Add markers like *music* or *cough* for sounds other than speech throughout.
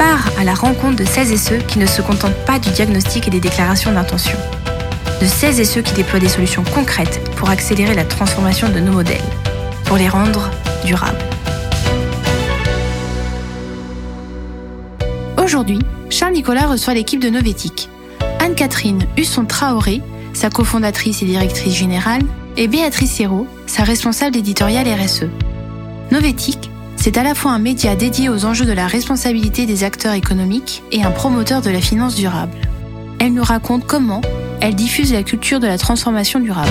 part à la rencontre de celles et ceux qui ne se contentent pas du diagnostic et des déclarations d'intention. De celles et ceux qui déploient des solutions concrètes pour accélérer la transformation de nos modèles, pour les rendre durables. Aujourd'hui, Charles Nicolas reçoit l'équipe de Novetic. Anne-Catherine Husson-Traoré, sa cofondatrice et directrice générale, et Béatrice Hérault, sa responsable éditoriale RSE. Novetic, c'est à la fois un média dédié aux enjeux de la responsabilité des acteurs économiques et un promoteur de la finance durable. Elle nous raconte comment elle diffuse la culture de la transformation durable.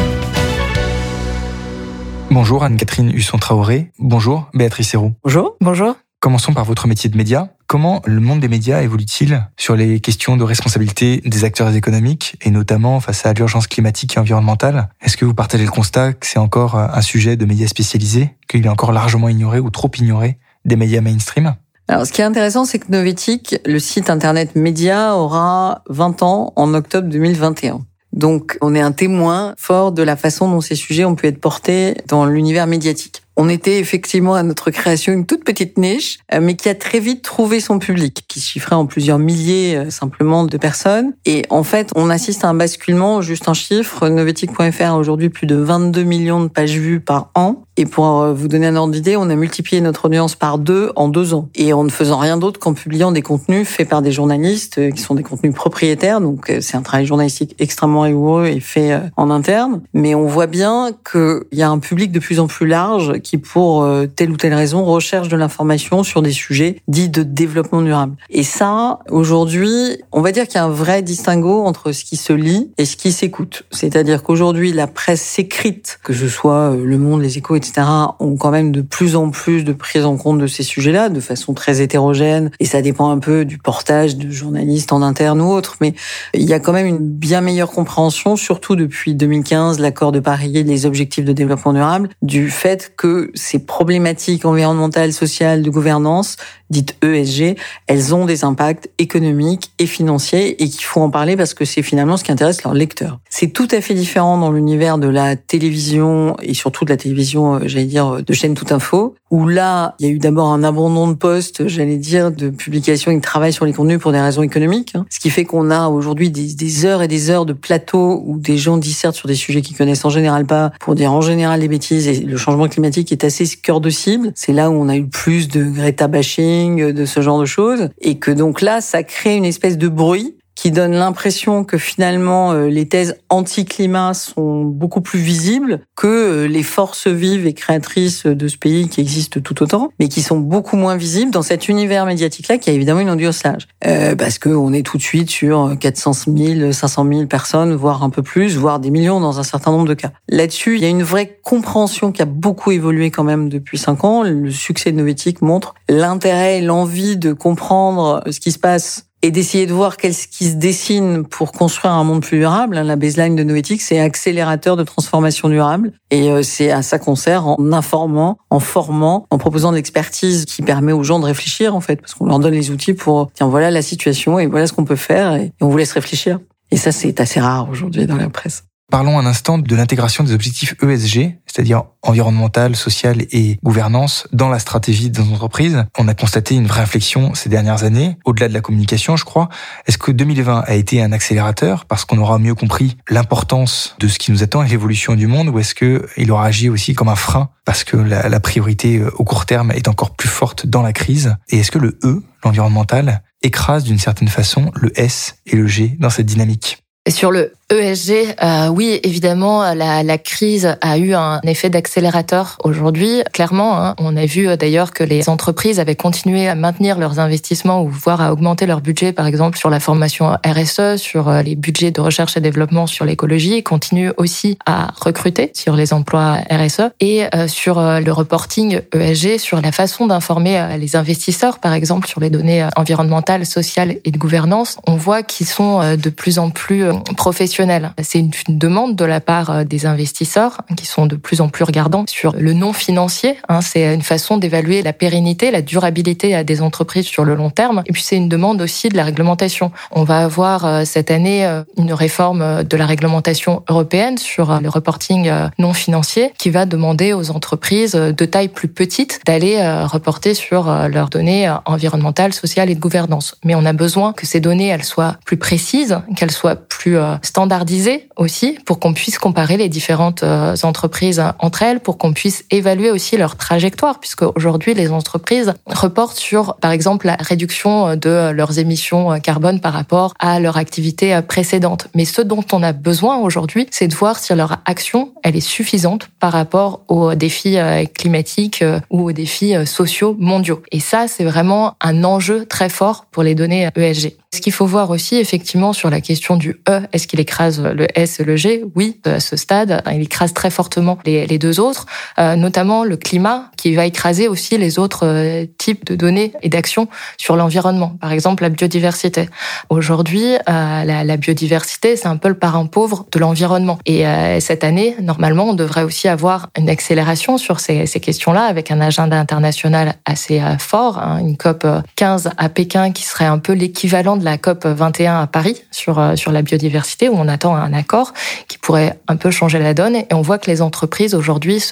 Bonjour Anne-Catherine Husson-Traoré. Bonjour Béatrice Hérault. Bonjour. Bonjour. Commençons par votre métier de média. Comment le monde des médias évolue-t-il sur les questions de responsabilité des acteurs économiques et notamment face à l'urgence climatique et environnementale? Est-ce que vous partagez le constat que c'est encore un sujet de médias spécialisés, qu'il est encore largement ignoré ou trop ignoré des médias mainstream? Alors, ce qui est intéressant, c'est que Novetic, le site internet média, aura 20 ans en octobre 2021. Donc, on est un témoin fort de la façon dont ces sujets ont pu être portés dans l'univers médiatique. On était effectivement à notre création une toute petite niche, euh, mais qui a très vite trouvé son public, qui chiffrait en plusieurs milliers euh, simplement de personnes. Et en fait, on assiste à un basculement, juste un chiffre, Novetic.fr a aujourd'hui plus de 22 millions de pages vues par an. Et pour euh, vous donner un ordre d'idée, on a multiplié notre audience par deux en deux ans. Et en ne faisant rien d'autre qu'en publiant des contenus faits par des journalistes qui sont des contenus propriétaires. Donc c'est un travail journalistique extrêmement rigoureux et fait en interne. Mais on voit bien qu'il y a un public de plus en plus large qui, pour euh, telle ou telle raison, recherche de l'information sur des sujets dits de développement durable. Et ça, aujourd'hui, on va dire qu'il y a un vrai distinguo entre ce qui se lit et ce qui s'écoute. C'est-à-dire qu'aujourd'hui, la presse écrite, que ce soit euh, Le Monde, Les Échos, etc., ont quand même de plus en plus de prise en compte de ces sujets-là, de façon très hétérogène, et ça dépend un peu du portage de journalistes en interne ou autre, mais il y a quand même une bien meilleure compréhension, surtout depuis 2015, l'accord de Paris et les objectifs de développement durable, du fait que ces problématiques environnementales, sociales, de gouvernance, dites ESG, elles ont des impacts économiques et financiers et qu'il faut en parler parce que c'est finalement ce qui intéresse leurs lecteurs. C'est tout à fait différent dans l'univers de la télévision et surtout de la télévision, euh, j'allais dire, de chaîne Tout Info, où là, il y a eu d'abord un abandon de postes, j'allais dire, de publication et de travail sur les contenus pour des raisons économiques, hein. ce qui fait qu'on a aujourd'hui des, des, heures et des heures de plateaux où des gens dissertent sur des sujets qu'ils connaissent en général pas, pour dire en général des bêtises et le changement climatique est assez cœur de cible. C'est là où on a eu plus de Greta bashing, de ce genre de choses, et que donc là, ça crée une espèce de bruit qui donne l'impression que finalement euh, les thèses anti-climat sont beaucoup plus visibles que euh, les forces vives et créatrices de ce pays qui existent tout autant, mais qui sont beaucoup moins visibles dans cet univers médiatique-là qui a évidemment une audience. Euh, parce qu'on est tout de suite sur 400 000, 500 000 personnes, voire un peu plus, voire des millions dans un certain nombre de cas. Là-dessus, il y a une vraie compréhension qui a beaucoup évolué quand même depuis cinq ans. Le succès de Novetic montre l'intérêt et l'envie de comprendre ce qui se passe et d'essayer de voir qu'est-ce qui se dessine pour construire un monde plus durable. La baseline de Noétique, c'est accélérateur de transformation durable. Et euh, c'est à ça qu'on sert en informant, en formant, en proposant de l'expertise qui permet aux gens de réfléchir, en fait, parce qu'on leur donne les outils pour, tiens, voilà la situation et voilà ce qu'on peut faire et on vous laisse réfléchir. Et ça, c'est assez rare aujourd'hui dans la presse. Parlons un instant de l'intégration des objectifs ESG, c'est-à-dire environnemental, social et gouvernance, dans la stratégie des entreprises. On a constaté une vraie inflexion ces dernières années, au-delà de la communication, je crois. Est-ce que 2020 a été un accélérateur parce qu'on aura mieux compris l'importance de ce qui nous attend et l'évolution du monde, ou est-ce qu'il aura agi aussi comme un frein parce que la, la priorité euh, au court terme est encore plus forte dans la crise? Et est-ce que le E, l'environnemental, écrase d'une certaine façon le S et le G dans cette dynamique? Et sur le ESG, euh, oui, évidemment, la, la, crise a eu un effet d'accélérateur aujourd'hui. Clairement, hein, on a vu euh, d'ailleurs que les entreprises avaient continué à maintenir leurs investissements ou voire à augmenter leur budget, par exemple sur la formation RSE, sur euh, les budgets de recherche et développement sur l'écologie, continuent aussi à recruter sur les emplois RSE et euh, sur le reporting ESG, sur la façon d'informer les investisseurs, par exemple sur les données environnementales, sociales et de gouvernance. On voit qu'ils sont de plus en plus professionnels c'est une, demande de la part euh, des investisseurs qui sont de plus en plus regardants sur le non financier. Hein. c'est une façon d'évaluer la pérennité, la durabilité des entreprises sur le long terme. Et puis c'est une demande aussi de la réglementation. On va avoir euh, cette année euh, une réforme de la réglementation européenne sur le reporting non financier qui va demander aux entreprises de taille plus petite d'aller reporter sur leurs données environnementales, sociales et de gouvernance. Mais on a besoin que ces données elles soient plus précises, qu'elles soient plus standardisées standardiser aussi pour qu'on puisse comparer les différentes euh, entreprises entre elles, pour qu'on puisse évaluer aussi leur trajectoire, puisque aujourd'hui les entreprises reportent sur, par exemple, la réduction de leurs émissions carbone par rapport à leur activité précédente. Mais ce dont on a besoin aujourd'hui, c'est de voir si leur action elle est suffisante par rapport aux défis euh, climatiques euh, ou aux défis sociaux mondiaux. Et ça, c'est vraiment un enjeu très fort pour les données ESG. Ce qu'il faut voir aussi, effectivement, sur la question du E, est-ce qu'il écrase le S et le G? Oui, à ce stade, il écrase très fortement les, deux autres, euh, notamment le climat, qui va écraser aussi les autres euh, types de données et d'actions sur l'environnement. Par exemple, la biodiversité. Aujourd'hui, euh, la, biodiversité, c'est un peu le parent pauvre de l'environnement. Et cette année, normalement, on devrait aussi avoir une accélération sur ces, ces questions-là, avec un agenda international assez fort, hein, une COP 15 à Pékin qui serait un peu l'équivalent de la COP 21 à Paris sur, euh, sur la biodiversité, où on attend un accord qui pourrait un peu changer la donne. Et on voit que les entreprises aujourd'hui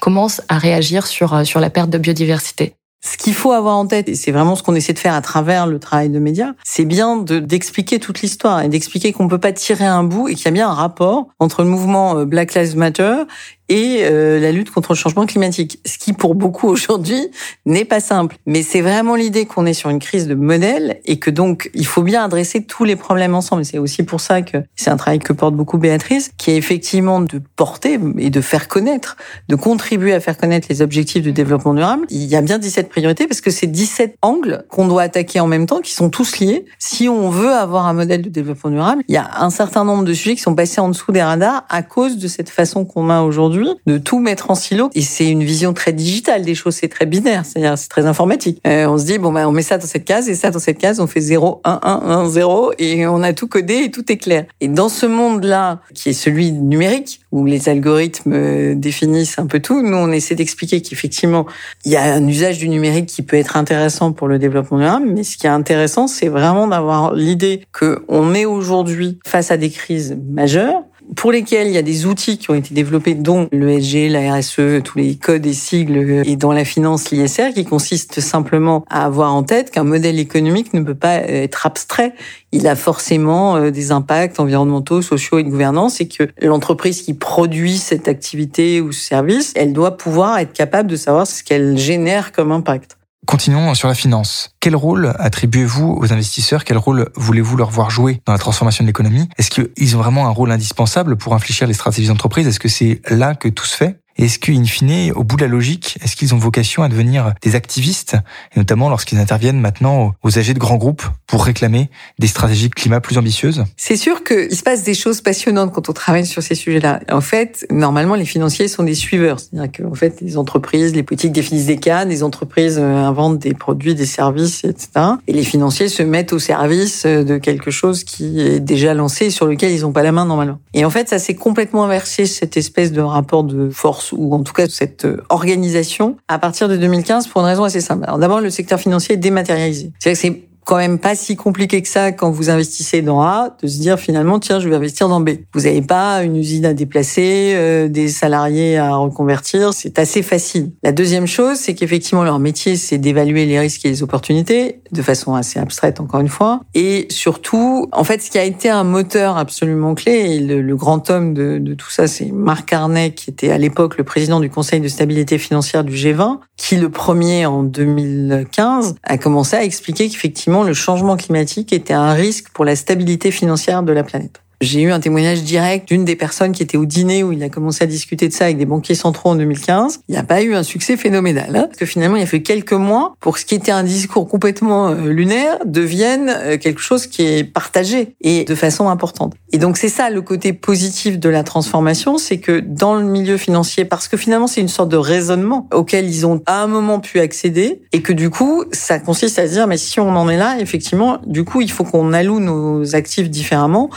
commencent à réagir sur, euh, sur la perte de biodiversité. Ce qu'il faut avoir en tête, et c'est vraiment ce qu'on essaie de faire à travers le travail de médias, c'est bien d'expliquer toute l'histoire et d'expliquer qu'on peut pas tirer un bout et qu'il y a bien un rapport entre le mouvement euh, Black Lives Matter et euh, la lutte contre le changement climatique. Ce qui, pour beaucoup *laughs* aujourd'hui, n'est pas simple. Mais c'est vraiment l'idée qu'on est sur une crise de modèle et que donc il faut bien adresser tous les problèmes ensemble. C'est aussi pour ça que c'est un travail que porte beaucoup Béatrice, qui est effectivement de porter et de faire connaître, de contribuer à faire connaître les objectifs de développement durable. Il y a bien 17 priorités parce que c'est 17 angles qu'on doit attaquer en même temps, qui sont tous liés. Si on veut avoir un modèle de développement durable, il y a un certain nombre de sujets qui sont passés en dessous des radars à cause de cette façon qu'on a aujourd'hui de tout mettre en silo. Et c'est une vision très digitale des choses, c'est très binaire, c'est-à-dire c'est très informatique. Euh, on se dit, bon, ben, on met ça dans cette case et ça dans cette case, on fait 0, 1, 1, 1, 0 et on a tout codé et tout est clair. Et dans ce monde-là, qui est celui numérique, où les algorithmes euh, définissent un peu tout, nous, on essaie d'expliquer qu'effectivement, il y a un usage du numérique qui peut être intéressant pour le développement durable, mais ce qui est intéressant, c'est vraiment d'avoir l'idée qu'on est aujourd'hui face à des crises majeures, pour lesquels il y a des outils qui ont été développés, dont l'ESG, la RSE, tous les codes et sigles, euh, et dans la finance, l'ISR, qui consiste simplement à avoir en tête qu'un modèle économique ne peut pas être abstrait. Il a forcément euh, des impacts environnementaux, sociaux et de gouvernance, et que l'entreprise qui produit cette activité ou ce service, elle doit pouvoir être capable de savoir ce qu'elle génère comme impact. Continuons sur la finance. Quel rôle attribuez-vous aux investisseurs? Quel rôle voulez-vous leur voir jouer dans la transformation de l'économie? Est-ce qu'ils ont vraiment un rôle indispensable pour infléchir les stratégies d'entreprise? Est-ce que c'est là que tout se fait? Est-ce qu'in fine, au bout de la logique, est-ce qu'ils ont vocation à devenir des activistes, et notamment lorsqu'ils interviennent maintenant aux âgés de grands groupes pour réclamer des stratégies de climat plus ambitieuses? C'est sûr qu'il se passe des choses passionnantes quand on travaille sur ces sujets-là. En fait, normalement, les financiers sont des suiveurs. C'est-à-dire qu'en fait, les entreprises, les politiques définissent des cas, les entreprises euh, inventent des produits, des services, etc. Et les financiers se mettent au service euh, de quelque chose qui est déjà lancé et sur lequel ils n'ont pas la main normalement. Et en fait, ça s'est complètement inversé, cette espèce de rapport de force ou en tout cas cette euh, organisation à partir de 2015 pour une raison assez simple. Alors d'abord, le secteur financier est dématérialisé. C'est-à-dire que c'est quand même pas si compliqué que ça quand vous investissez dans A de se dire finalement tiens je vais investir dans B. Vous n'avez pas une usine à déplacer, euh, des salariés à reconvertir, c'est assez facile. La deuxième chose c'est qu'effectivement leur métier c'est d'évaluer les risques et les opportunités de façon assez abstraite encore une fois et surtout en fait ce qui a été un moteur absolument clé et le, grand homme de, tout ça c'est Marc Carnet qui était à l'époque le président du Conseil de stabilité financière du G20 qui le premier en 2015 a commencé à expliquer qu'effectivement le changement climatique était un risque pour la stabilité financière de la planète. J'ai eu un témoignage direct d'une des personnes qui était au dîner où il a commencé à discuter de ça avec des banquiers centraux en 2015. Il n'y a pas eu un succès phénoménal. Hein, parce que finalement, il a fait quelques mois pour ce qui était un discours complètement euh, lunaire devienne euh, quelque chose qui est partagé et de façon importante. Et donc, c'est ça le côté positif de la transformation, c'est que dans le milieu financier, parce que finalement, c'est une sorte de raisonnement auquel ils ont à un moment pu accéder et que du coup, ça consiste à se dire, mais si on en est là, effectivement, du coup, il faut qu'on alloue nos actifs différemment,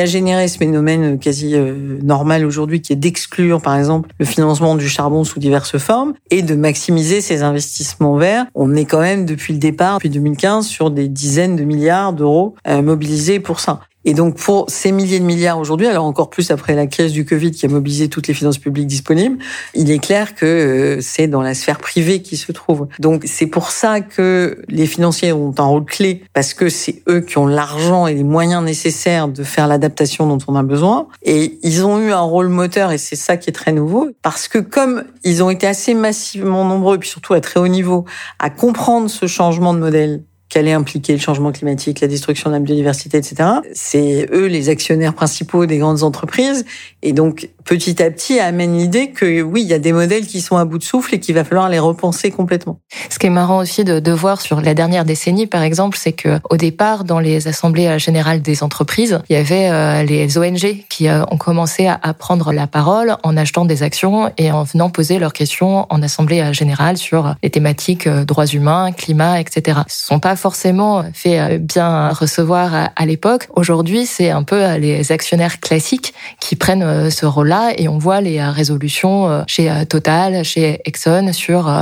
a généré ce phénomène quasi euh, normal aujourd'hui qui est d'exclure, par exemple, le financement du charbon sous diverses formes et de maximiser ses investissements verts. On est quand même depuis le départ, depuis 2015, sur des dizaines de milliards d'euros euh, mobilisés pour ça. Et donc pour ces milliers de milliards aujourd'hui, alors encore plus après la crise du Covid qui a mobilisé toutes les finances publiques disponibles, il est clair que euh, c'est dans la sphère privée qui se trouve. Donc c'est pour ça que les financiers ont un rôle clé parce que c'est eux qui ont l'argent et les moyens nécessaires de faire l'adaptation dont on a besoin. Et ils ont eu un rôle moteur et c'est ça qui est très nouveau parce que comme ils ont été assez massivement nombreux et puis surtout à très haut niveau à comprendre ce changement de modèle qu'allait impliquer le changement climatique, la destruction de la biodiversité, etc. C'est eux les actionnaires principaux des grandes entreprises. Et donc, petit à petit, amène l'idée que oui, il y a des modèles qui sont à bout de souffle et qu'il va falloir les repenser complètement. Ce qui est marrant aussi de, voir sur la dernière décennie, par exemple, c'est que au départ, dans les assemblées générales des entreprises, il y avait euh, les ONG qui euh, ont commencé à, prendre la parole en achetant des actions et en venant poser leurs questions en assemblée générale sur les thématiques euh, droits humains, climat, etc. Ce sont pas forcément fait euh, bien recevoir à l'époque. Aujourd'hui, c'est un peu euh, les actionnaires classiques qui prennent euh, ce rôle-là et on voit les résolutions chez Total, chez Exxon sur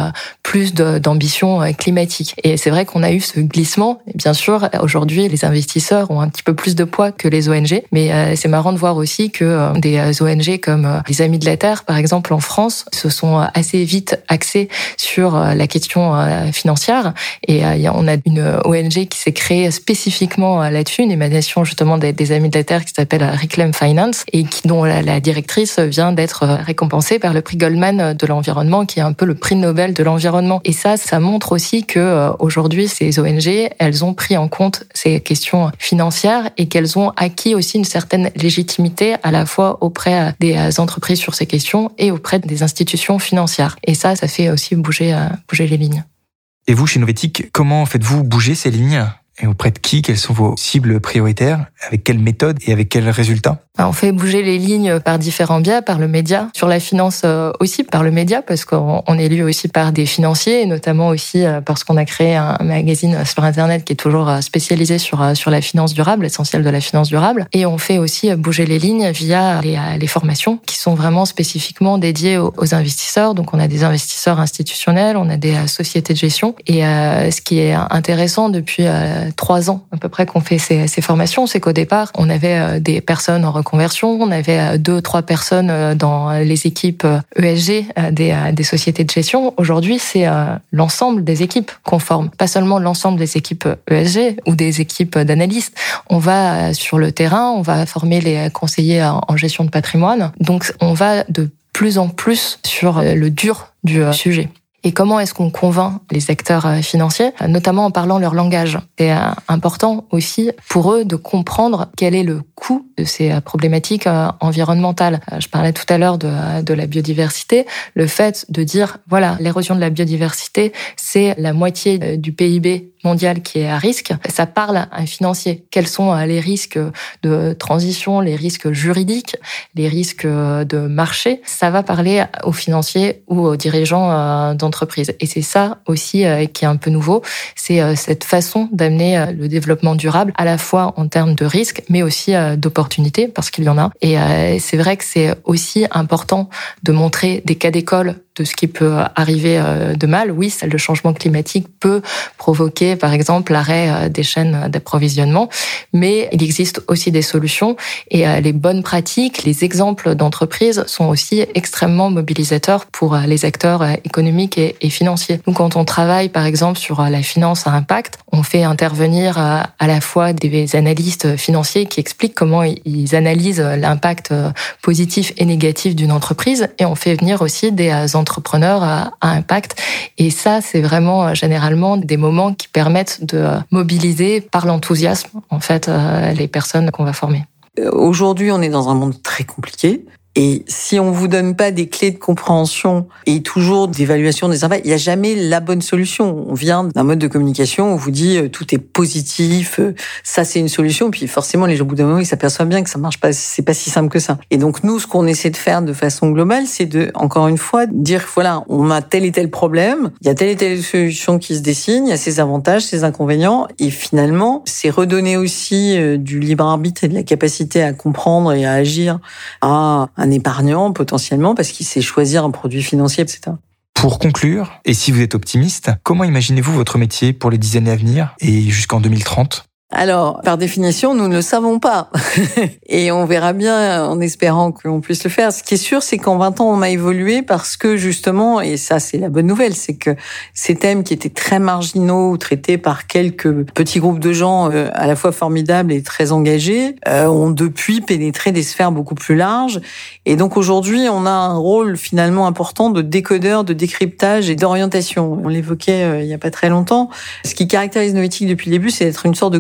plus d'ambition climatique. Et c'est vrai qu'on a eu ce glissement. Bien sûr, aujourd'hui, les investisseurs ont un petit peu plus de poids que les ONG, mais c'est marrant de voir aussi que des ONG comme les Amis de la Terre, par exemple en France, se sont assez vite axés sur la question financière. Et on a une ONG qui s'est créée spécifiquement euh, là-dessus, une émanation justement des, Amis de la Terre qui s'appelle euh, Reclaim Finance et dont la, directrice vient d'être récompensée par le prix Goldman de l'environnement, qui est un peu le prix Nobel de l'environnement. Et ça, ça montre aussi que aujourd'hui, ces ONG, elles ont pris en compte ces questions financières et qu'elles ont acquis aussi une certaine légitimité à la fois auprès des entreprises sur ces questions et auprès des institutions financières. Et ça, ça fait aussi bouger, bouger les lignes. Et vous, chez Novetic, comment faites-vous bouger ces lignes? Et auprès de qui Quelles sont vos cibles prioritaires? Avec quelle méthode et avec quels résultats? Bah, on fait bouger les lignes par différents biais, par le média, sur la finance euh, aussi par le média, parce qu'on est lu aussi par des financiers, et notamment aussi euh, parce qu'on a créé un magazine sur Internet qui est toujours euh, spécialisé sur, sur la finance durable, l'essentiel de la finance durable. Et on fait aussi bouger les lignes via les formations qui sont vraiment spécifiquement dédiées aux, investisseurs. Donc on a des investisseurs institutionnels, on a des sociétés de gestion. Et ce qui est intéressant depuis trois ans à peu près qu'on fait ces, ces formations, c'est qu'au départ, on avait des personnes en conversion. On avait euh, deux, trois personnes euh, dans les équipes ESG euh, e des, des sociétés de gestion. Aujourd'hui, c'est l'ensemble des équipes qu'on forme, pas seulement l'ensemble des équipes ESG ou des équipes d'analystes. On va sur le terrain, on va former les conseillers en gestion de patrimoine. Donc, on va de plus en plus sur le dur du sujet. Et comment est-ce qu'on convainc les acteurs financiers, notamment en parlant leur langage? C'est important aussi pour eux de comprendre quel est le coût de ces euh, problématiques euh, environnementales. Euh, je parlais tout à l'heure de, de la biodiversité. Le fait de dire, voilà, l'érosion de la biodiversité, c'est la moitié du PIB mondial qui est à risque, ça parle à un financier. Quels sont les risques de transition, les risques juridiques, les risques de marché? Ça va parler aux financiers ou aux dirigeants d'entreprise. Et c'est ça aussi qui est un peu nouveau, c'est cette façon d'amener le développement durable à la fois en termes de risques, mais aussi d'opportunités, parce qu'il y en a. Et euh, c'est vrai que c'est aussi important de montrer des cas d'école de ce qui peut arriver euh, de mal. Oui, le changement climatique peut provoquer, par exemple, l'arrêt euh, des chaînes d'approvisionnement, mais il existe aussi des solutions et euh, les bonnes pratiques, les exemples d'entreprises sont aussi extrêmement mobilisateurs pour les acteurs économiques et financiers. Donc, quand on travaille, par exemple, sur la finance à impact, on fait intervenir à la fois des analystes financiers qui expliquent comment ils analysent l'impact positif et négatif d'une entreprise et on fait venir aussi des entreprises entrepreneurs à, impact. Et ça, c'est vraiment euh, généralement des moments qui permettent de euh, mobiliser par l'enthousiasme, en fait, euh, les personnes qu'on va former. Aujourd'hui, on est dans un monde très compliqué. Et si on vous donne pas des clés de compréhension et toujours d'évaluation des impacts, il n'y a jamais la bonne solution. On vient d'un mode de communication où on vous dit euh, tout est positif, euh, ça c'est une solution, puis forcément les gens au bout d'un moment ils s'aperçoivent bien que ça marche pas, c'est pas si simple que ça. Et donc nous, ce qu'on essaie de faire de façon globale, c'est de, encore une fois, dire voilà, on a tel et tel problème, il y a telle et telle solution qui se dessine, il y a ses avantages, ses inconvénients, et finalement, c'est redonner aussi euh, du libre arbitre et de la capacité à comprendre et à agir à épargnant potentiellement parce qu'il sait choisir un produit financier, etc. Pour conclure, et si vous êtes optimiste, comment imaginez-vous votre métier pour les dix années à venir et jusqu'en 2030 alors, par définition, nous ne le savons pas. *laughs* et on verra bien en espérant qu'on puisse le faire. Ce qui est sûr, c'est qu'en 20 ans, on a évolué parce que justement, et ça c'est la bonne nouvelle, c'est que ces thèmes qui étaient très marginaux, traités par quelques petits groupes de gens euh, à la fois formidables et très engagés, euh, ont depuis pénétré des sphères beaucoup plus larges. Et donc aujourd'hui, on a un rôle finalement important de décodeur, de décryptage et d'orientation. On l'évoquait euh, il n'y a pas très longtemps. Ce qui caractérise Noétique depuis le début, c'est d'être une sorte de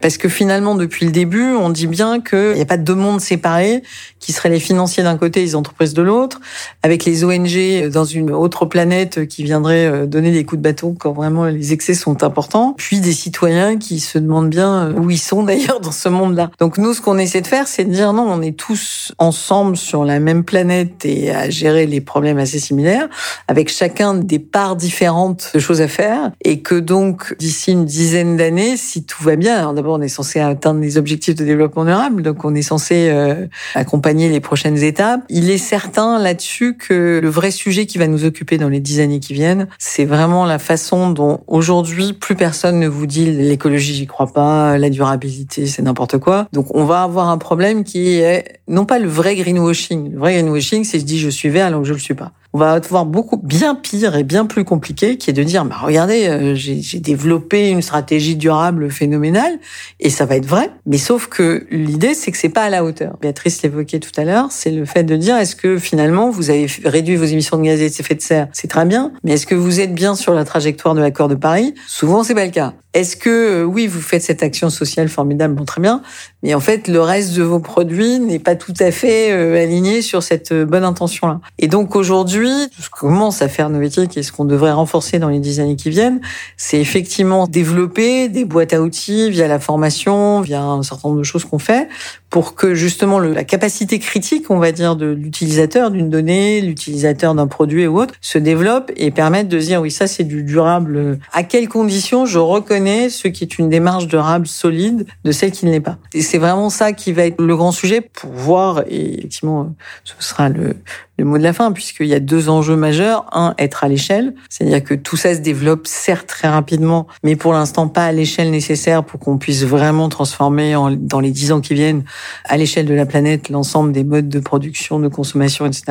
Parce que finalement, depuis le début, on dit bien qu'il n'y a pas de deux mondes séparés, qui seraient les financiers d'un côté et les entreprises de l'autre, avec les ONG dans une autre planète qui viendraient euh, donner des coups de bâton quand vraiment les excès sont importants, puis des citoyens qui se demandent bien où ils sont *laughs* d'ailleurs dans ce monde-là. Donc nous, ce qu'on essaie de faire, c'est de dire non, on est tous ensemble sur la même planète et à gérer les problèmes assez similaires, avec chacun des parts différentes de choses à faire, et que donc d'ici une dizaine d'années, si tout va d'abord on est censé atteindre les objectifs de développement durable, donc on est censé euh, accompagner les prochaines étapes. Il est certain là-dessus que le vrai sujet qui va nous occuper dans les dix années qui viennent, c'est vraiment la façon dont aujourd'hui plus personne ne vous dit l'écologie, j'y crois pas, la durabilité, c'est n'importe quoi. Donc on va avoir un problème qui est non pas le vrai greenwashing. Le vrai greenwashing, c'est je dis je suis vert alors que je le suis pas on va avoir beaucoup bien pire et bien plus compliqué, qui est de dire, bah regardez, euh, j'ai développé une stratégie durable phénoménale, et ça va être vrai. Mais sauf que l'idée, c'est que c'est pas à la hauteur. Béatrice l'évoquait tout à l'heure, c'est le fait de dire, est-ce que finalement vous avez réduit vos émissions de gaz à effet de serre? C'est très bien, mais est-ce que vous êtes bien sur la trajectoire de l'accord de Paris? Souvent, c'est pas le cas. Est-ce que euh, oui, vous faites cette action sociale formidable, bon très bien, mais en fait le reste de vos produits n'est pas tout à fait euh, aligné sur cette bonne intention là. Et donc aujourd'hui ce qu'on commence à faire Novetic et ce qu'on devrait renforcer dans les dix années qui viennent, c'est effectivement développer des boîtes à outils via la formation, via un certain nombre de choses qu'on fait, pour que justement la capacité critique, on va dire, de l'utilisateur d'une donnée, l'utilisateur d'un produit ou autre, se développe et permette de dire oui, ça c'est du durable. À quelles conditions je reconnais ce qui est une démarche durable solide de celle qui ne l'est pas? Et c'est vraiment ça qui va être le grand sujet pour voir, et effectivement, ce sera le, le mot de la fin, puisqu'il y a deux enjeux majeurs. Un, être à l'échelle, c'est-à-dire que tout ça se développe certes très rapidement, mais pour l'instant pas à l'échelle nécessaire pour qu'on puisse vraiment transformer en, dans les dix ans qui viennent à l'échelle de la planète l'ensemble des modes de production, de consommation, etc.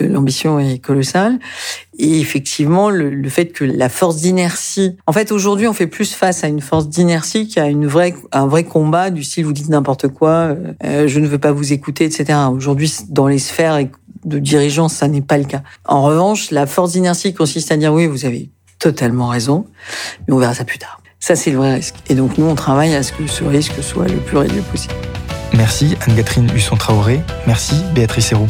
L'ambition est colossale. Et effectivement, le, fait que la force d'inertie, en fait, aujourd'hui, on fait plus face à une force d'inertie qu'à une vraie, un vrai combat du style vous dites n'importe quoi, euh, je ne veux pas vous écouter, etc. Aujourd'hui, dans les sphères de dirigeants, ça n'est pas le cas. En revanche, la force d'inertie consiste à dire oui, vous avez totalement raison, mais on verra ça plus tard. Ça, c'est le vrai risque. Et donc, nous, on travaille à ce que ce risque soit le plus réduit possible. Merci Anne-Catherine Husson-Traoré. Merci Béatrice Héroux.